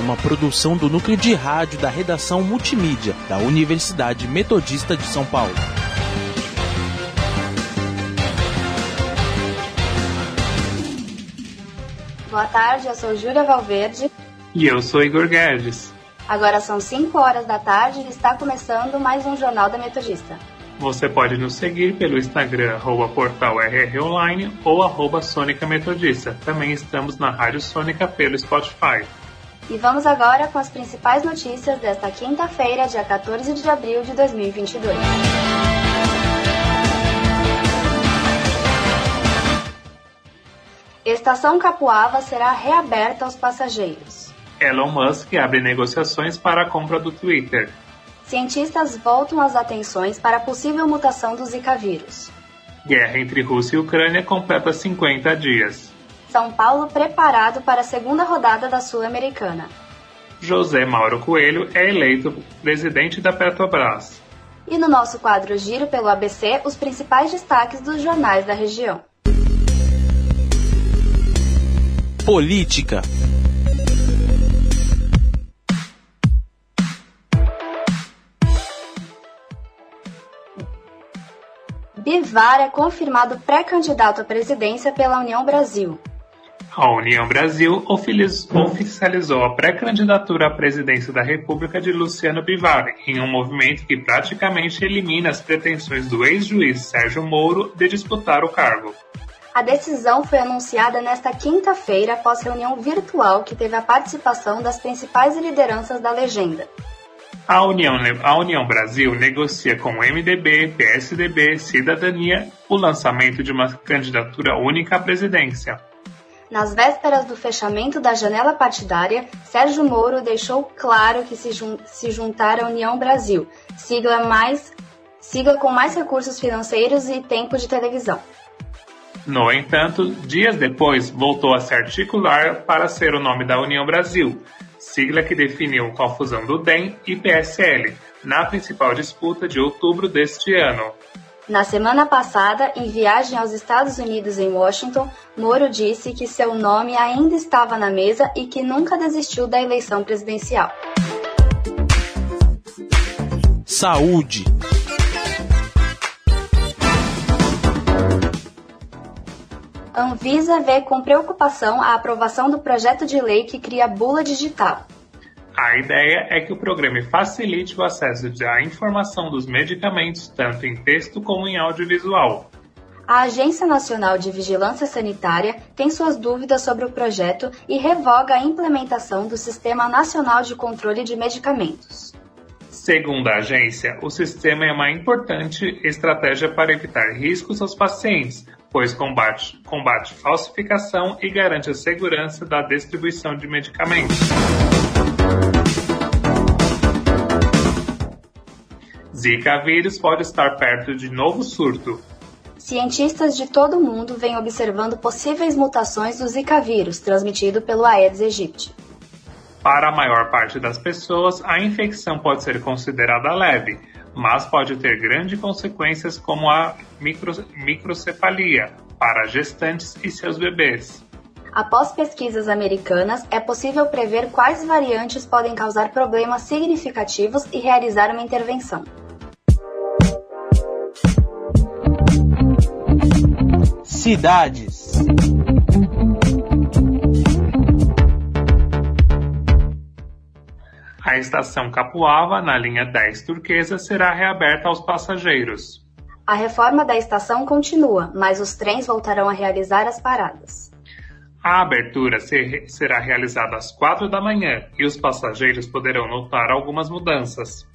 uma produção do núcleo de rádio da redação multimídia da Universidade Metodista de São Paulo. Boa tarde, eu sou Júlia Valverde. E eu sou Igor Guedes. Agora são 5 horas da tarde e está começando mais um Jornal da Metodista. Você pode nos seguir pelo Instagram, arroba portal RR Online ou arroba Sônica Metodista. Também estamos na Rádio Sônica pelo Spotify. E vamos agora com as principais notícias desta quinta-feira, dia 14 de abril de 2022. Estação Capuava será reaberta aos passageiros. Elon Musk abre negociações para a compra do Twitter. Cientistas voltam as atenções para a possível mutação do Zika vírus. Guerra entre Rússia e Ucrânia completa 50 dias. São Paulo preparado para a segunda rodada da Sul-Americana. José Mauro Coelho é eleito presidente da Petrobras. E no nosso quadro Giro pelo ABC, os principais destaques dos jornais da região. Política. Bivar é confirmado pré-candidato à presidência pela União Brasil. A União Brasil oficializou a pré-candidatura à presidência da República de Luciano Bivar, em um movimento que praticamente elimina as pretensões do ex-juiz Sérgio Moro de disputar o cargo. A decisão foi anunciada nesta quinta-feira após reunião virtual que teve a participação das principais lideranças da legenda. A União, a União Brasil negocia com o MDB, PSDB, Cidadania o lançamento de uma candidatura única à presidência. Nas vésperas do fechamento da janela partidária, Sérgio Moro deixou claro que se, jun se juntar à União Brasil, sigla, mais, sigla com mais recursos financeiros e tempo de televisão. No entanto, dias depois voltou a se articular para ser o nome da União Brasil, sigla que definiu com a fusão do DEM e PSL, na principal disputa de outubro deste ano. Na semana passada, em viagem aos Estados Unidos em Washington, Moro disse que seu nome ainda estava na mesa e que nunca desistiu da eleição presidencial. Saúde. Anvisa vê com preocupação a aprovação do projeto de lei que cria bula digital. A ideia é que o programa facilite o acesso à informação dos medicamentos, tanto em texto como em audiovisual. A Agência Nacional de Vigilância Sanitária tem suas dúvidas sobre o projeto e revoga a implementação do Sistema Nacional de Controle de Medicamentos. Segundo a agência, o sistema é uma importante estratégia para evitar riscos aos pacientes, pois combate, combate falsificação e garante a segurança da distribuição de medicamentos. Zika vírus pode estar perto de novo surto. Cientistas de todo o mundo vêm observando possíveis mutações do Zika vírus transmitido pelo Aedes aegypti. Para a maior parte das pessoas, a infecção pode ser considerada leve, mas pode ter grandes consequências como a micro, microcefalia para gestantes e seus bebês. Após pesquisas americanas, é possível prever quais variantes podem causar problemas significativos e realizar uma intervenção. Cidades. A estação Capuava, na linha 10 turquesa, será reaberta aos passageiros. A reforma da estação continua, mas os trens voltarão a realizar as paradas. A abertura ser, será realizada às 4 da manhã e os passageiros poderão notar algumas mudanças.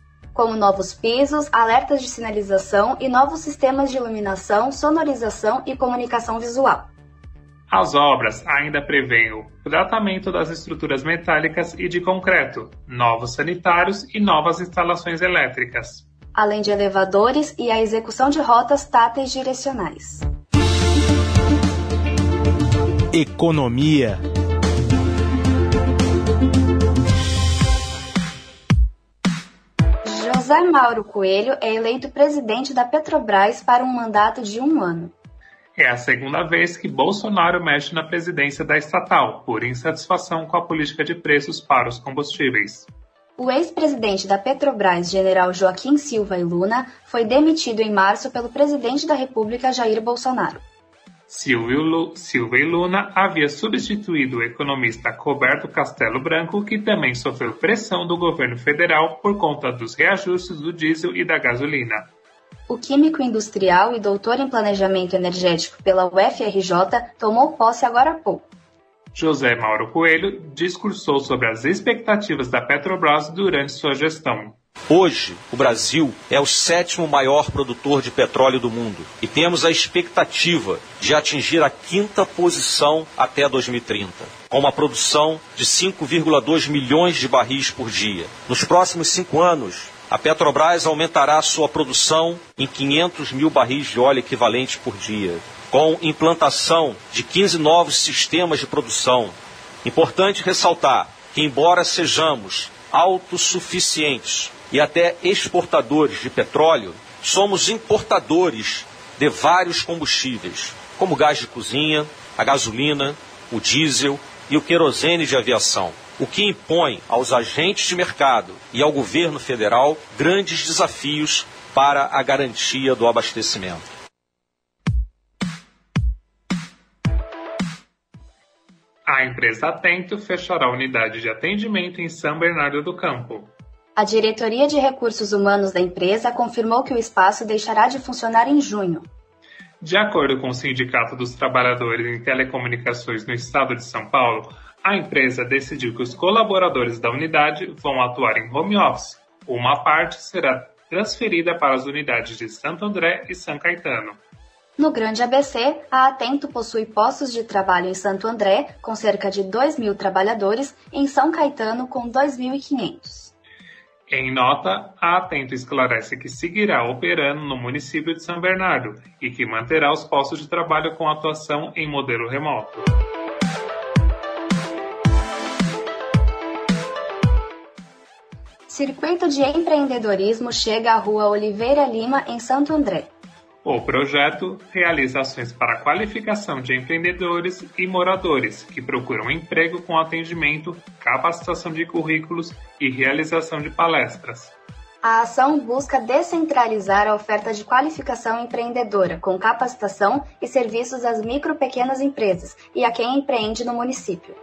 Como novos pisos, alertas de sinalização e novos sistemas de iluminação, sonorização e comunicação visual. As obras ainda prevêem o tratamento das estruturas metálicas e de concreto, novos sanitários e novas instalações elétricas. Além de elevadores e a execução de rotas táteis direcionais. Economia. José Mauro Coelho é eleito presidente da Petrobras para um mandato de um ano. É a segunda vez que Bolsonaro mexe na presidência da estatal, por insatisfação com a política de preços para os combustíveis. O ex-presidente da Petrobras, general Joaquim Silva e Luna, foi demitido em março pelo presidente da República, Jair Bolsonaro. Silvio e Luna havia substituído o economista Roberto Castelo Branco, que também sofreu pressão do governo federal por conta dos reajustes do diesel e da gasolina. O químico industrial e doutor em planejamento energético pela UFRJ tomou posse agora há pouco. José Mauro Coelho discursou sobre as expectativas da Petrobras durante sua gestão. Hoje, o Brasil é o sétimo maior produtor de petróleo do mundo e temos a expectativa de atingir a quinta posição até 2030, com uma produção de 5,2 milhões de barris por dia. Nos próximos cinco anos, a Petrobras aumentará sua produção em 500 mil barris de óleo equivalente por dia, com implantação de 15 novos sistemas de produção. Importante ressaltar que, embora sejamos autossuficientes e até exportadores de petróleo, somos importadores de vários combustíveis, como gás de cozinha, a gasolina, o diesel e o querosene de aviação, o que impõe aos agentes de mercado e ao governo federal grandes desafios para a garantia do abastecimento. A empresa Atento fechará a unidade de atendimento em São Bernardo do Campo. A diretoria de recursos humanos da empresa confirmou que o espaço deixará de funcionar em junho. De acordo com o Sindicato dos Trabalhadores em Telecomunicações no estado de São Paulo, a empresa decidiu que os colaboradores da unidade vão atuar em home office. Uma parte será transferida para as unidades de Santo André e São Caetano. No Grande ABC, a Atento possui postos de trabalho em Santo André, com cerca de 2 mil trabalhadores, e em São Caetano, com 2.500. Em nota, a Atento esclarece que seguirá operando no município de São Bernardo e que manterá os postos de trabalho com atuação em modelo remoto. Circuito de empreendedorismo chega à Rua Oliveira Lima, em Santo André. O projeto realiza ações para a qualificação de empreendedores e moradores que procuram emprego com atendimento, capacitação de currículos e realização de palestras. A ação busca descentralizar a oferta de qualificação empreendedora, com capacitação e serviços às micro e pequenas empresas e a quem empreende no município.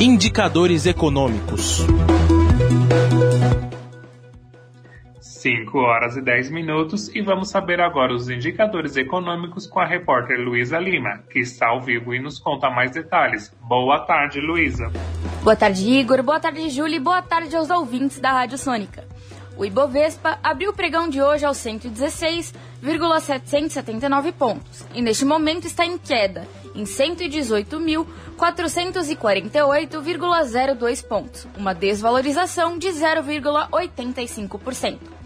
Indicadores econômicos. 5 horas e 10 minutos e vamos saber agora os indicadores econômicos com a repórter Luísa Lima, que está ao vivo e nos conta mais detalhes. Boa tarde, Luísa. Boa tarde, Igor. Boa tarde, Júlia. Boa tarde aos ouvintes da Rádio Sônica. O Ibovespa abriu o pregão de hoje aos 116,779 pontos e neste momento está em queda, em 118.448,02 pontos, uma desvalorização de 0,85%.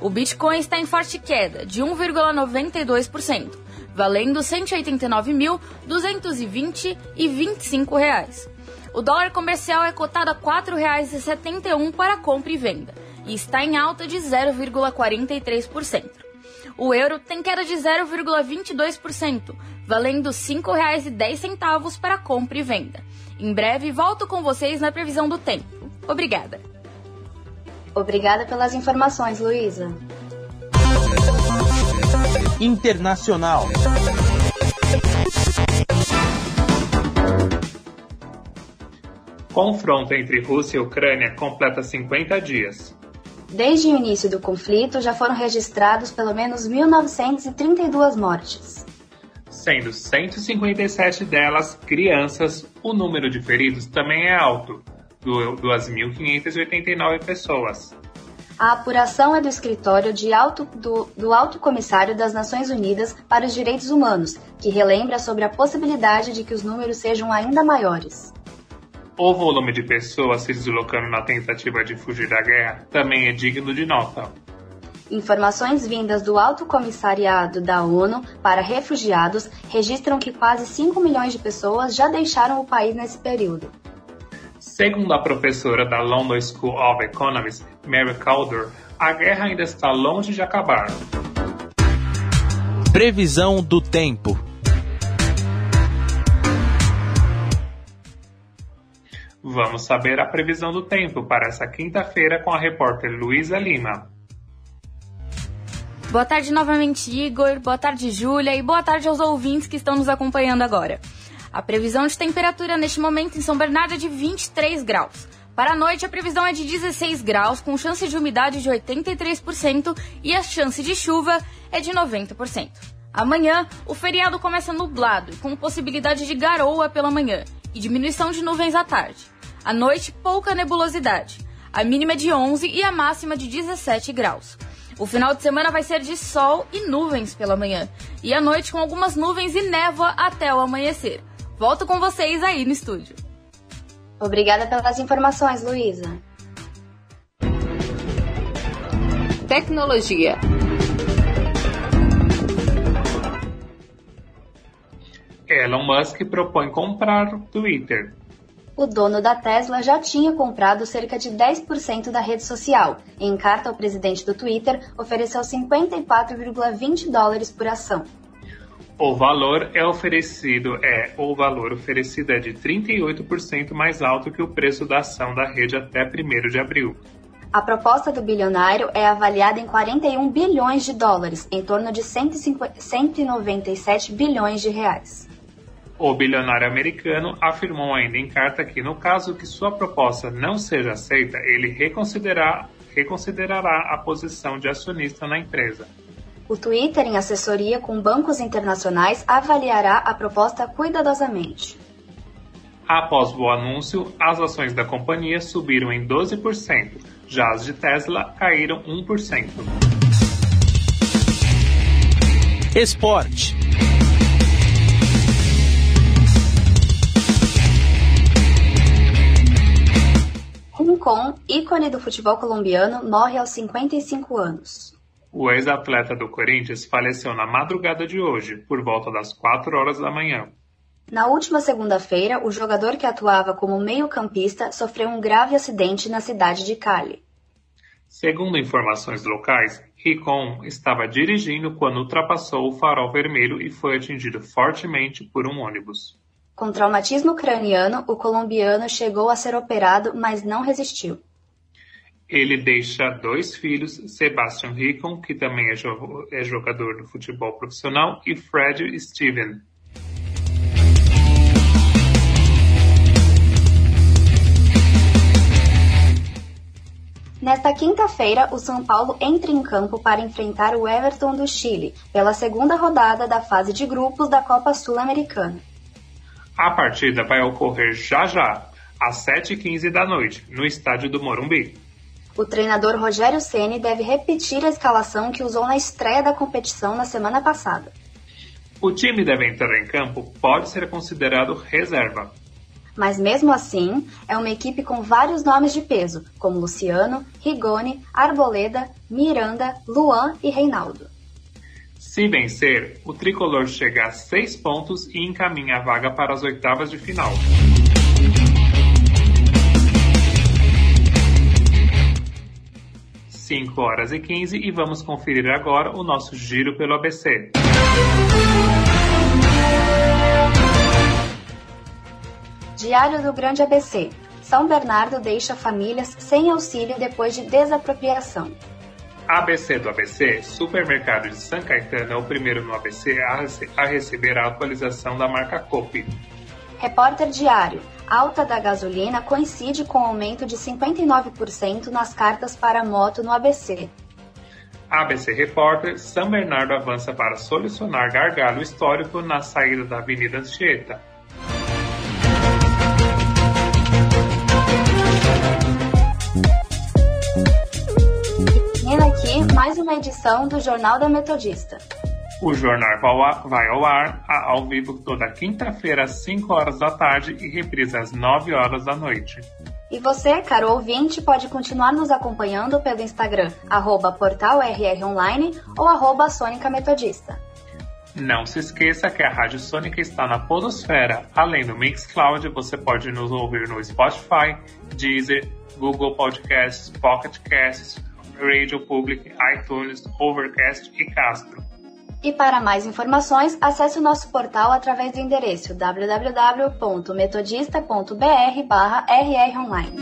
O Bitcoin está em forte queda, de 1,92%, valendo 189.220,25 reais. O dólar comercial é cotado a R$ 4,71 para compra e venda e está em alta de 0,43%. O euro tem queda de 0,22%, valendo R$ 5,10 para compra e venda. Em breve volto com vocês na previsão do tempo. Obrigada. Obrigada pelas informações, Luísa. Internacional. Confronto entre Rússia e Ucrânia completa 50 dias. Desde o início do conflito, já foram registrados pelo menos 1.932 mortes. Sendo 157 delas crianças, o número de feridos também é alto, 2.589 pessoas. A apuração é do escritório de alto, do, do Alto Comissário das Nações Unidas para os Direitos Humanos, que relembra sobre a possibilidade de que os números sejam ainda maiores. O volume de pessoas se deslocando na tentativa de fugir da guerra também é digno de nota. Informações vindas do Alto Comissariado da ONU para Refugiados registram que quase 5 milhões de pessoas já deixaram o país nesse período. Segundo a professora da London School of Economics, Mary Calder, a guerra ainda está longe de acabar. Previsão do tempo. Vamos saber a previsão do tempo para essa quinta-feira com a repórter Luísa Lima. Boa tarde novamente, Igor. Boa tarde, Júlia. E boa tarde aos ouvintes que estão nos acompanhando agora. A previsão de temperatura neste momento em São Bernardo é de 23 graus. Para a noite, a previsão é de 16 graus, com chance de umidade de 83% e a chance de chuva é de 90%. Amanhã, o feriado começa nublado, com possibilidade de garoa pela manhã e diminuição de nuvens à tarde. À noite, pouca nebulosidade. A mínima é de 11 e a máxima de 17 graus. O final de semana vai ser de sol e nuvens pela manhã, e à noite com algumas nuvens e névoa até o amanhecer. Volto com vocês aí no estúdio. Obrigada pelas informações, Luísa. Tecnologia. Elon Musk propõe comprar o Twitter. O dono da Tesla já tinha comprado cerca de 10% da rede social. Em carta ao presidente do Twitter, ofereceu 54,20 dólares por ação. O valor é oferecido é o valor oferecido é de 38% mais alto que o preço da ação da rede até 1 de abril. A proposta do bilionário é avaliada em 41 bilhões de dólares, em torno de 150, 197 bilhões de reais. O bilionário americano afirmou ainda em carta que, no caso que sua proposta não seja aceita, ele reconsiderará, reconsiderará a posição de acionista na empresa. O Twitter, em assessoria com bancos internacionais, avaliará a proposta cuidadosamente. Após o anúncio, as ações da companhia subiram em 12%, já as de Tesla caíram 1%. Esporte. Rincon, ícone do futebol colombiano, morre aos 55 anos. O ex-atleta do Corinthians faleceu na madrugada de hoje, por volta das 4 horas da manhã. Na última segunda-feira, o jogador que atuava como meio-campista sofreu um grave acidente na cidade de Cali. Segundo informações locais, Ricon estava dirigindo quando ultrapassou o farol vermelho e foi atingido fortemente por um ônibus. Com traumatismo craniano, o colombiano chegou a ser operado, mas não resistiu. Ele deixa dois filhos, Sebastian Rickon, que também é, é jogador do futebol profissional, e Fred Steven. Nesta quinta-feira, o São Paulo entra em campo para enfrentar o Everton do Chile, pela segunda rodada da fase de grupos da Copa Sul-Americana. A partida vai ocorrer já já, às 7h15 da noite, no estádio do Morumbi. O treinador Rogério Ceni deve repetir a escalação que usou na estreia da competição na semana passada. O time deve entrar em campo pode ser considerado reserva. Mas mesmo assim, é uma equipe com vários nomes de peso, como Luciano, Rigoni, Arboleda, Miranda, Luan e Reinaldo. Se vencer, o tricolor chega a seis pontos e encaminha a vaga para as oitavas de final. 5 horas e 15 e vamos conferir agora o nosso giro pelo ABC. Diário do Grande ABC. São Bernardo deixa famílias sem auxílio depois de desapropriação. ABC do ABC, supermercado de São Caetano é o primeiro no ABC a, receber a atualização da marca Copi. Repórter Diário. Alta da gasolina coincide com aumento de 59% nas cartas para moto no ABC. ABC Repórter, São Bernardo avança para solucionar gargalo histórico na saída da Avenida Anchieta. uma edição do Jornal da Metodista. O jornal vai ao ar ao vivo toda quinta-feira às 5 horas da tarde e reprisa às 9 horas da noite. E você, caro ouvinte, pode continuar nos acompanhando pelo Instagram, arroba portalrronline ou arroba Sônica Metodista. Não se esqueça que a Rádio Sônica está na Podosfera. Além do Mixcloud, você pode nos ouvir no Spotify, Deezer, Google Podcasts, Pocket Casts, Radio Public, iTunes, Overcast e Castro. E para mais informações, acesse o nosso portal através do endereço www.metodista.br/rronline.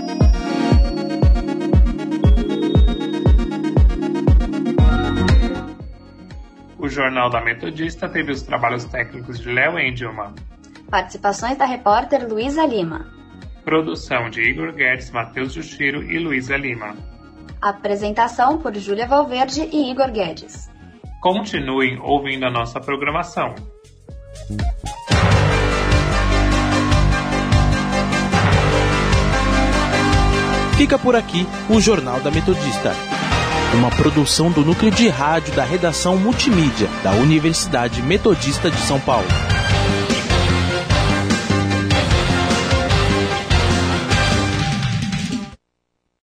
O Jornal da Metodista teve os trabalhos técnicos de Léo Engelman. Participações da repórter Luísa Lima. Produção de Igor Guedes, Matheus Jushiro e Luísa Lima. Apresentação por Júlia Valverde e Igor Guedes. Continuem ouvindo a nossa programação. Fica por aqui o Jornal da Metodista. Uma produção do núcleo de rádio da redação multimídia da Universidade Metodista de São Paulo.